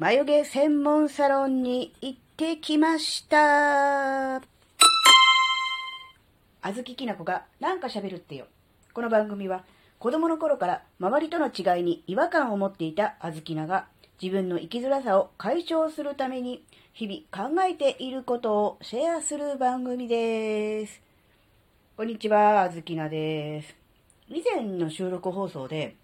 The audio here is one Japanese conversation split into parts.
眉毛専門サロンに行ってきました。あずききなこがなんか喋るってよ。この番組は子供の頃から周りとの違いに違和感を持っていたあずきなが自分の生きづらさを解消するために日々考えていることをシェアする番組です。こんにちは、あずきなです。以前の収録放送で、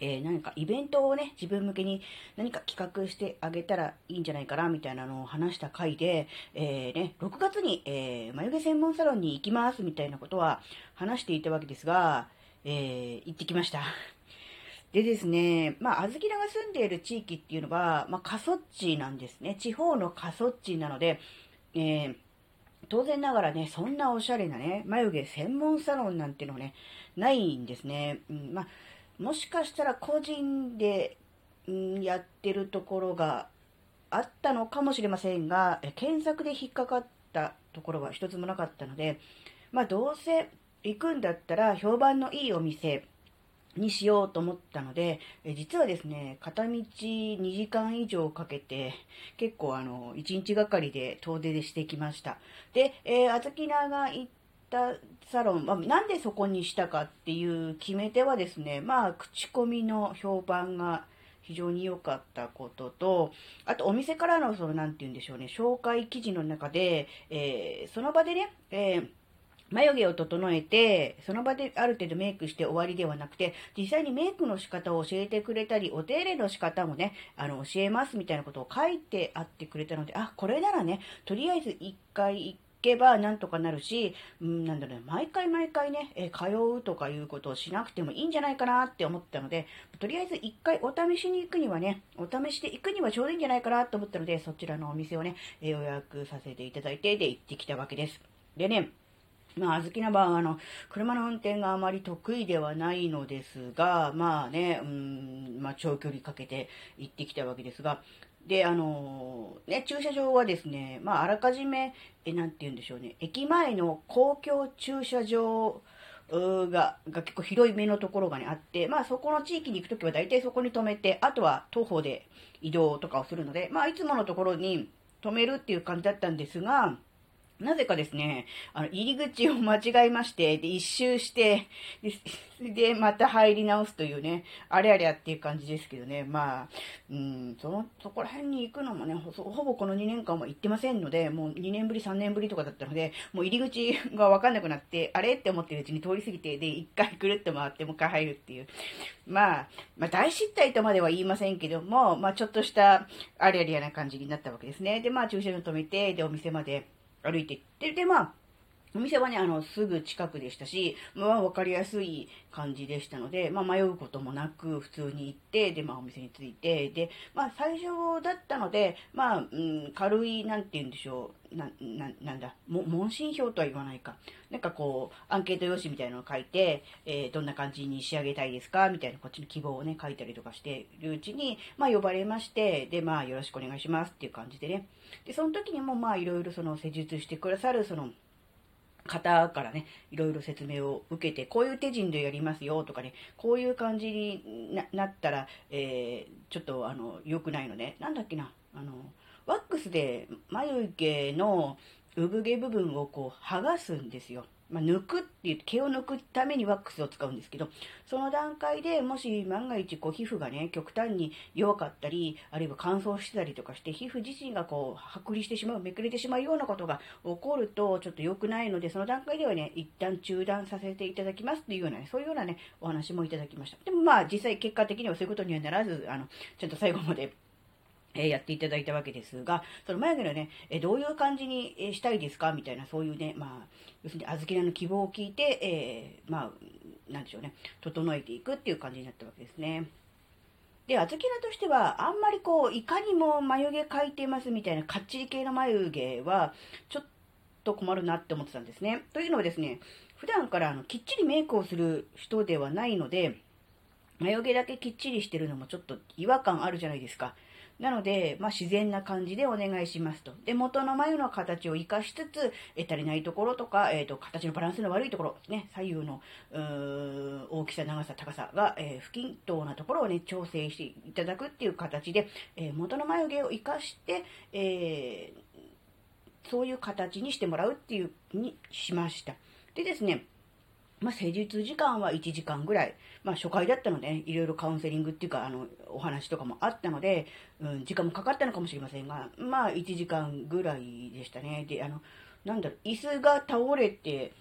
えー何かイベントをね、自分向けに何か企画してあげたらいいんじゃないかな、みたいなのを話した回で、えーね、6月に、えー眉毛専門サロンに行きます、みたいなことは話していたわけですが、えー行ってきました。でですね、まあ、あずきらが住んでいる地域っていうのは、まあ、過疎地なんですね。地方の過疎地なので、え当然ながらね、そんなおしゃれなね、眉毛専門サロンなんてのね、ないんですね。うん、まあ、もしかしたら個人で、ん、やってるところがあったのかもしれませんが、検索で引っかかったところは一つもなかったので、まあ、どうせ行くんだったら評判のいいお店にしようと思ったので、実はですね、片道2時間以上かけて、結構あの、1日がかりで遠出してきました。で、えー、あずきなが行ったサロン、まあ、なんでそこにしたかっていう決め手はですね、まあ、口コミの評判が非常に良かったことと、あとお店からのその、なんて言うんでしょうね、紹介記事の中で、えーその場でね、えー眉毛を整えて、その場である程度メイクして終わりではなくて、実際にメイクの仕方を教えてくれたり、お手入れの仕方もね、あの、教えますみたいなことを書いてあってくれたので、あ、これならね、とりあえず一回行けばなんとかなるし、うん、なんだろうね、毎回毎回ね、えー通うとかいうことをしなくてもいいんじゃないかなって思ったので、とりあえず一回お試しに行くにはね、お試しで行くにはちょうどいいんじゃないかなと思ったので、そちらのお店をね、えー予約させていただいて、で、行ってきたわけです。でね、まあ、あずきなばあの、車の運転があまり得意ではないのですが、まあね、うん、まあ、長距離かけて行ってきたわけですが、で、あのね、駐車場はですね、まあ、あらかじめ、え、なんて言うんでしょうね、駅前の公共駐車場が、が結構広い目のところがね、あって、まあ、そこの地域に行くときは大体そこに止めて、あとは徒歩で移動とかをするので、まあ、いつものところに止めるっていう感じだったんですが、なぜかですね、あの、入り口を間違えまして、で、一周して、で、また入り直すというね、あれあれやっていう感じですけどね、まあ、うん、その、そこら辺に行くのもね、ほほぼこの2年間は行ってませんので、もう2年ぶり、3年ぶりとかだったので、もう入り口がわかんなくなって、あれって思ってるうちに通り過ぎて、で、一回くるっと回って、もう一回入るっていう。まあ、まあ、大失態とまでは言いませんけども、まあ、ちょっとした、あれあれやな感じになったわけですね。で、まあ、駐車場止めて、で、お店まで、歩いて行って、で、まあ、お店はね、あの、すぐ近くでしたし、まあ、わかりやすい感じでしたので、まあ、迷うこともなく、普通に行って、で、まあ、お店に着いて、で、まあ、最初だったので、まあ、うん、軽い、なんて言うんでしょう、な、な、なんだ、も、問診票とは言わないか。なんかこう、アンケート用紙みたいなのを書いて、えーどんな感じに仕上げたいですか？みたいな、こっちの希望をね、書いたりとかしているうちに、まあ、呼ばれまして、で、まあ、よろしくお願いしますっていう感じでね。で、その時にも、まあ、いろいろその施術してくださる、その、方からね、いろいろ説明を受けて、こういう手順でやりますよとかね、こういう感じになったら、えーちょっとあの、良くないのね。なんだっけな、あの、ワックスで眉毛の産毛部分をこう剥がすんですよ。まあ、抜くって言って毛を抜くためにワックスを使うんですけど、その段階でもし万が一こう皮膚がね、極端に弱かったり、あるいは乾燥してたりとかして、皮膚自身がこう、剥離してしまう、めくれてしまうようなことが起こるとちょっと良くないので、その段階ではね、一旦中断させていただきますっていうようなね、そういうようなね、お話もいただきました。でもまあ、実際結果的にはそういうことにはならず、あの、ちゃんと最後までえやっていただいたわけですが、その眉毛のね、えどういう感じにしたいですか？みたいな、そういうね、まあ、要するに、あずきの希望を聞いて、えーまあ、なんでしょうね、整えていくっていう感じになったわけですね。で、あずきらとしては、あんまりこう、いかにも眉毛描いてますみたいな、かっちり系の眉毛は、ちょっと困るなって思ってたんですね。というのはですね、普段からあのきっちりメイクをする人ではないので、眉毛だけきっちりしてるのもちょっと違和感あるじゃないですか。なので、まあ、自然な感じでお願いしますと。で、元の眉の形を活かしつつ、え足りないところとか、えっ、ー、と、形のバランスの悪いところ、ね、左右の、大きさ、長さ、高さが、えー、不均等なところをね、調整していただくっていう形で、えー、元の眉毛を活かして、えそういう形にしてもらうっていうにしました。でですね、まあ、施術時間は1時間ぐらい。まあ、初回だったので、ね、いろいろカウンセリングっていうか、あの、お話とかもあったので、うん、時間もかかったのかもしれませんが、まあ、1時間ぐらいでしたね。で、あの、なんだろう、椅子が倒れて、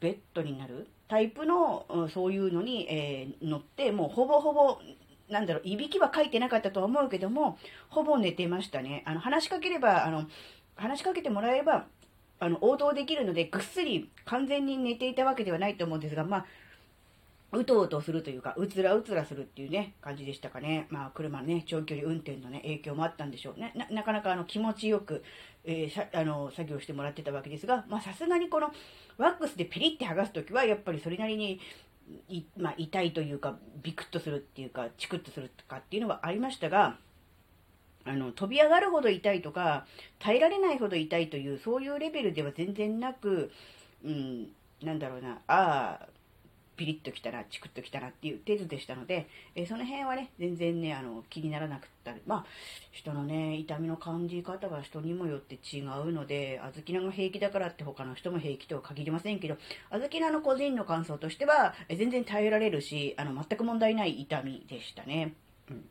ベッドになる？タイプの、うん、そういうのに、えー、乗って、もうほぼほぼ、なんだろう、いびきは書いてなかったとは思うけども、ほぼ寝てましたね。あの、話しかければ、あの、話しかけてもらえれば、あの、応答できるので、ぐっすり完全に寝ていたわけではないと思うんですが、まあ、うとうとするというか、うつらうつらするっていうね、感じでしたかね。まあ、車のね、長距離運転のね、影響もあったんでしょうね。な、なかなかあの、気持ちよく、えー、あの、作業してもらってたわけですが、まあ、さすがにこの、ワックスでピリって剥がすときは、やっぱりそれなりに、い、まあ、痛いというか、ビクッとするっていうか、チクッとするとかっていうのはありましたが、あの、飛び上がるほど痛いとか、耐えられないほど痛いという、そういうレベルでは全然なく、うん、なんだろうな、ああ、ピリッときたな、チクッときたなっていう程度でしたので、えー、その辺はね、全然ね、あの、気にならなくった、まあ、人のね、痛みの感じ方は人にもよって違うので、あずきなが平気だからって他の人も平気とは限りませんけど、あずきなの個人の感想としては、えー、全然耐えられるし、あの、全く問題ない痛みでしたね。うん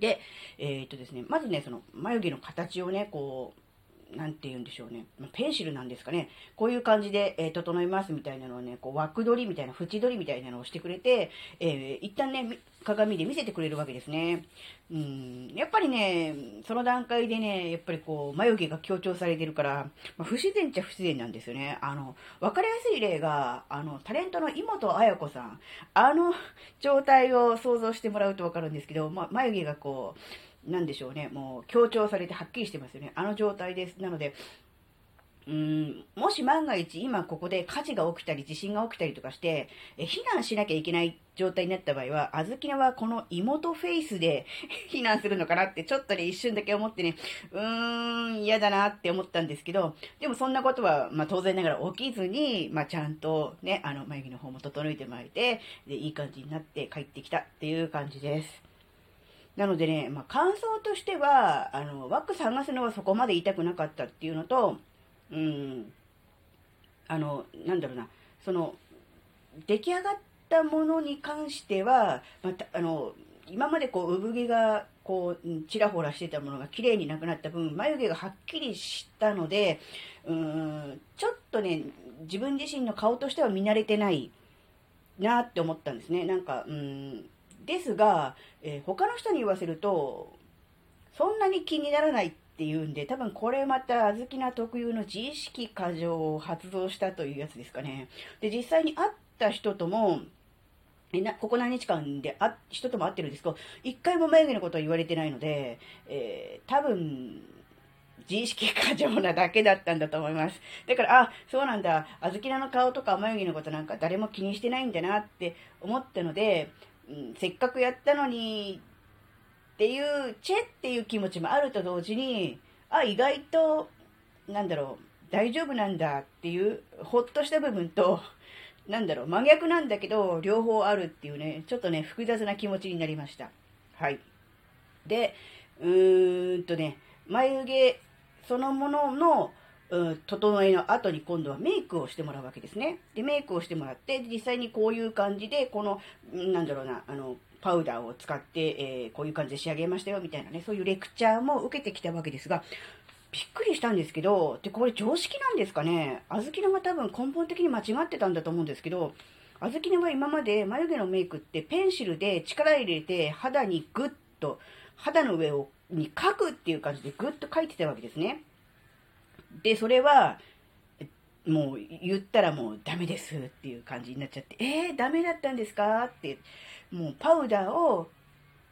で、えー、っとですね、まずね、その眉毛の形をね、こう、なんて言うんでしょうね。ペンシルなんですかね。こういう感じで、えー、整いますみたいなのをね、こう枠取りみたいな、縁取りみたいなのをしてくれて、えー、一旦ね、鏡で見せてくれるわけですね。うん、やっぱりね、その段階でね、やっぱりこう、眉毛が強調されてるから、まあ、不自然っちゃ不自然なんですよね。あの、わかりやすい例が、あの、タレントの妹彩子さん、あの状態を想像してもらうとわかるんですけど、まあ、眉毛がこう、なんでしょうね、もう強調されてはっきりしてますよね。あの状態です。なので、うん、もし万が一今ここで火事が起きたり地震が起きたりとかして、え避難しなきゃいけない状態になった場合は、あずきなはこの妹フェイスで 避難するのかなってちょっとね一瞬だけ思ってね、うーん、嫌だなって思ったんですけど、でもそんなことは、まあ当然ながら起きずに、まあちゃんとね、あの眉毛の方も整えてもらえて、で、いい感じになって帰ってきたっていう感じです。なのでね、まあ、感想としては、あの、ワックス剥がすのはそこまで痛くなかったっていうのと、うん、あの、なんだろうな、その、出来上がったものに関しては、また、あの、今までこう、産毛が、こう、ちらほらしてたものが綺麗になくなった分、眉毛がはっきりしたので、うん、ちょっとね、自分自身の顔としては見慣れてないなって思ったんですね。なんか、うん、ですが、えー、他の人に言わせると、そんなに気にならないっていうんで、多分これまた、あずきな特有の自意識過剰を発動したというやつですかね。で、実際に会った人とも、えなここ何日間であ人とも会ってるんですけど、一回も眉毛のことは言われてないので、えー、多分、自意識過剰なだけだったんだと思います。だから、あ、そうなんだ、あずきなの顔とか眉毛のことなんか誰も気にしてないんだなって思ったので、せっかくやったのにっていう、チェっていう気持ちもあると同時に、あ、意外と、なんだろう、大丈夫なんだっていう、ほっとした部分と、なんだろう、真逆なんだけど、両方あるっていうね、ちょっとね、複雑な気持ちになりました。はい。で、うーんとね、眉毛そのものの、整えの後に今度はメイクをしてもらうわけですね。で、メイクをしてもらって、実際にこういう感じで、この、なんだろうな、あの、パウダーを使って、えー、こういう感じで仕上げましたよ、みたいなね、そういうレクチャーも受けてきたわけですが、びっくりしたんですけど、で、これ常識なんですかねあずきのが多分根本的に間違ってたんだと思うんですけど、あずきのは今まで眉毛のメイクってペンシルで力入れて肌にグッと、肌の上を、に描くっていう感じでグッと描いてたわけですね。で、それは、もう言ったらもうダメですっていう感じになっちゃって、えー、ダメだったんですか？って、もうパウダーを、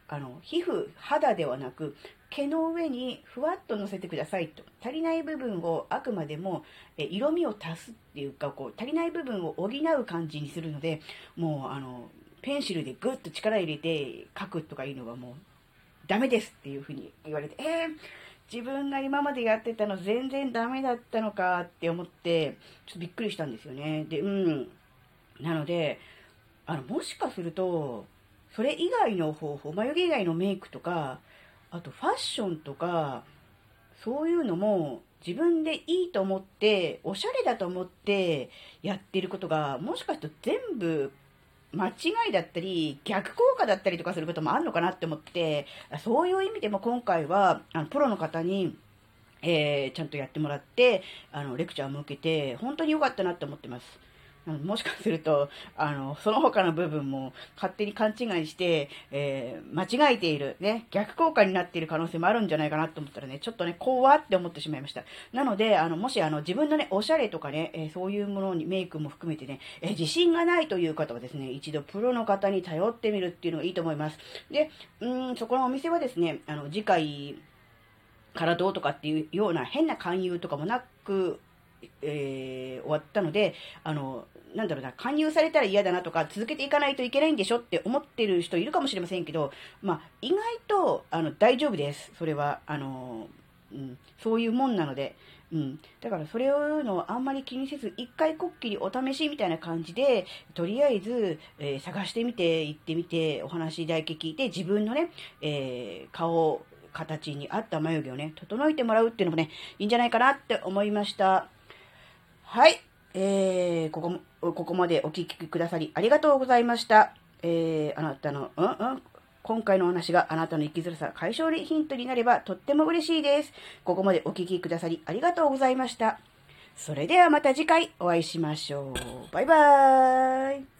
あの、皮膚、肌ではなく、毛の上にふわっと乗せてくださいと。足りない部分をあくまでもえ色味を足すっていうか、こう、足りない部分を補う感じにするので、もう、あの、ペンシルでグッと力入れて書くとかいうのはもうダメですっていうふうに言われて、えー、自分が今までやってたの全然ダメだったのかって思って、ちょっとびっくりしたんですよね。で、うん。なので、あの、もしかすると、それ以外の方法、眉毛以外のメイクとか、あとファッションとか、そういうのも自分でいいと思って、おしゃれだと思ってやってることが、もしかすると全部間違いだったり、逆効果だったりとかすることもあるのかなって思って、そういう意味でも今回は、あのプロの方に、えー、ちゃんとやってもらって、あの、レクチャーも受けて、本当に良かったなって思ってます。もしかすると、あの、その他の部分も勝手に勘違いして、えー、間違えている、ね、逆効果になっている可能性もあるんじゃないかなと思ったらね、ちょっとね、怖って思ってしまいました。なので、あの、もしあの、自分のね、おしゃれとかね、えー、そういうものにメイクも含めてね、えー、自信がないという方はですね、一度プロの方に頼ってみるっていうのがいいと思います。で、うん、そこのお店はですね、あの、次回、からどうとかっていうような変な勧誘とかもなく、えー、終わったので、あの、なんだろうな、勧誘されたら嫌だなとか、続けていかないといけないんでしょって思ってる人いるかもしれませんけど、まあ、意外と、あの、大丈夫です。それは、あの、うん、そういうもんなので、うん。だからそれをのをあんまり気にせず、一回こっきりお試しみたいな感じで、とりあえず、えー、探してみて、行ってみて、お話だけ聞いて、自分のね、えー、顔、形に合った眉毛をね、整えてもらうっていうのもね、いいんじゃないかなって思いました。はい。えー、ここ、ここまでお聞きくださりありがとうございました。えー、あなたの、うんうん今回のお話があなたの生きづらさ解消にヒントになればとっても嬉しいです。ここまでお聴きくださりありがとうございました。それではまた次回お会いしましょう。バイバーイ。